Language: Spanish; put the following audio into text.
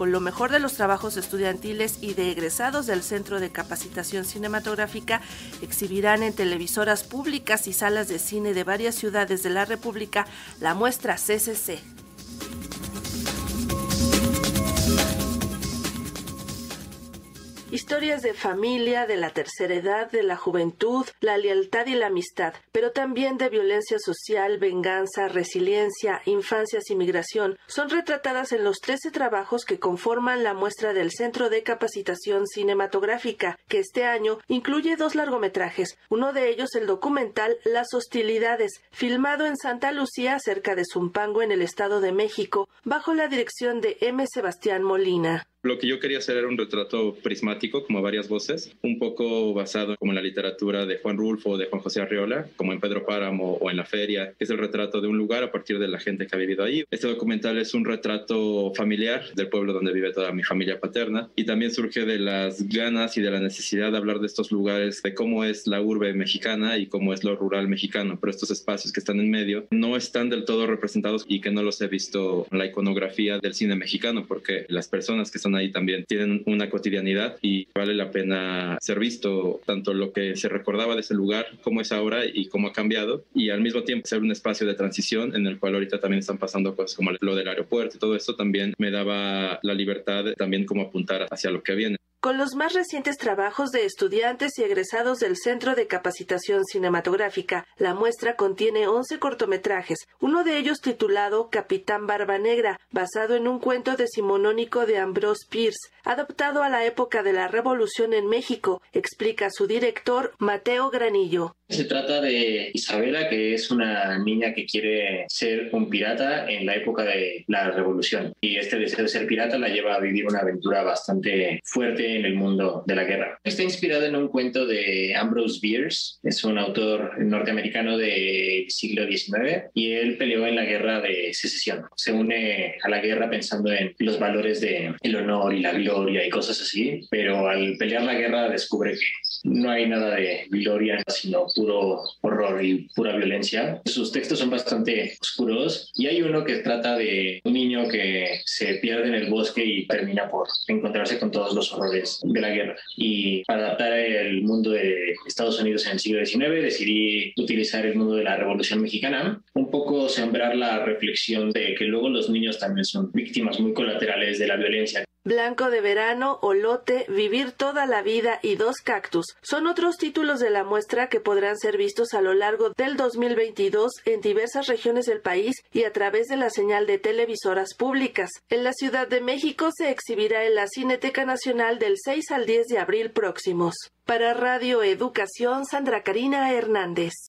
con lo mejor de los trabajos estudiantiles y de egresados del Centro de Capacitación Cinematográfica, exhibirán en televisoras públicas y salas de cine de varias ciudades de la República la muestra CCC. Historias de familia, de la tercera edad, de la juventud, la lealtad y la amistad, pero también de violencia social, venganza, resiliencia, infancias y migración, son retratadas en los 13 trabajos que conforman la muestra del Centro de Capacitación Cinematográfica, que este año incluye dos largometrajes, uno de ellos el documental Las hostilidades, filmado en Santa Lucía, cerca de Zumpango, en el Estado de México, bajo la dirección de M. Sebastián Molina. Lo que yo quería hacer era un retrato prismático, como varias voces, un poco basado como en la literatura de Juan Rulfo o de Juan José Arriola, como en Pedro Páramo o en La Feria, que es el retrato de un lugar a partir de la gente que ha vivido ahí. Este documental es un retrato familiar del pueblo donde vive toda mi familia paterna y también surge de las ganas y de la necesidad de hablar de estos lugares, de cómo es la urbe mexicana y cómo es lo rural mexicano, pero estos espacios que están en medio no están del todo representados y que no los he visto en la iconografía del cine mexicano, porque las personas que están ahí también tienen una cotidianidad y vale la pena ser visto tanto lo que se recordaba de ese lugar, cómo es ahora y cómo ha cambiado y al mismo tiempo ser un espacio de transición en el cual ahorita también están pasando cosas como lo del aeropuerto y todo esto también me daba la libertad también como apuntar hacia lo que viene. Con los más recientes trabajos de estudiantes y egresados del Centro de Capacitación Cinematográfica, la muestra contiene 11 cortometrajes, uno de ellos titulado Capitán Barba Negra, basado en un cuento decimonónico de Ambrose Pierce, adaptado a la época de la Revolución en México, explica su director Mateo Granillo. Se trata de Isabela, que es una niña que quiere ser un pirata en la época de la revolución. Y este deseo de ser pirata la lleva a vivir una aventura bastante fuerte en el mundo de la guerra. Está inspirado en un cuento de Ambrose Bierce, es un autor norteamericano del siglo XIX, y él peleó en la guerra de secesión. Se une a la guerra pensando en los valores de el honor y la gloria y cosas así, pero al pelear la guerra descubre que no hay nada de gloria, sino puro horror y pura violencia. Sus textos son bastante oscuros y hay uno que trata de un niño que se pierde en el bosque y termina por encontrarse con todos los horrores de la guerra. Y para adaptar el mundo de Estados Unidos en el siglo XIX decidí utilizar el mundo de la Revolución Mexicana, un poco sembrar la reflexión de que luego los niños también son víctimas muy colaterales de la violencia. Blanco de verano, Olote, Vivir toda la vida y Dos cactus son otros títulos de la muestra que podrán ser vistos a lo largo del 2022 en diversas regiones del país y a través de la señal de televisoras públicas. En la Ciudad de México se exhibirá en la Cineteca Nacional del 6 al 10 de abril próximos. Para Radio Educación, Sandra Karina Hernández.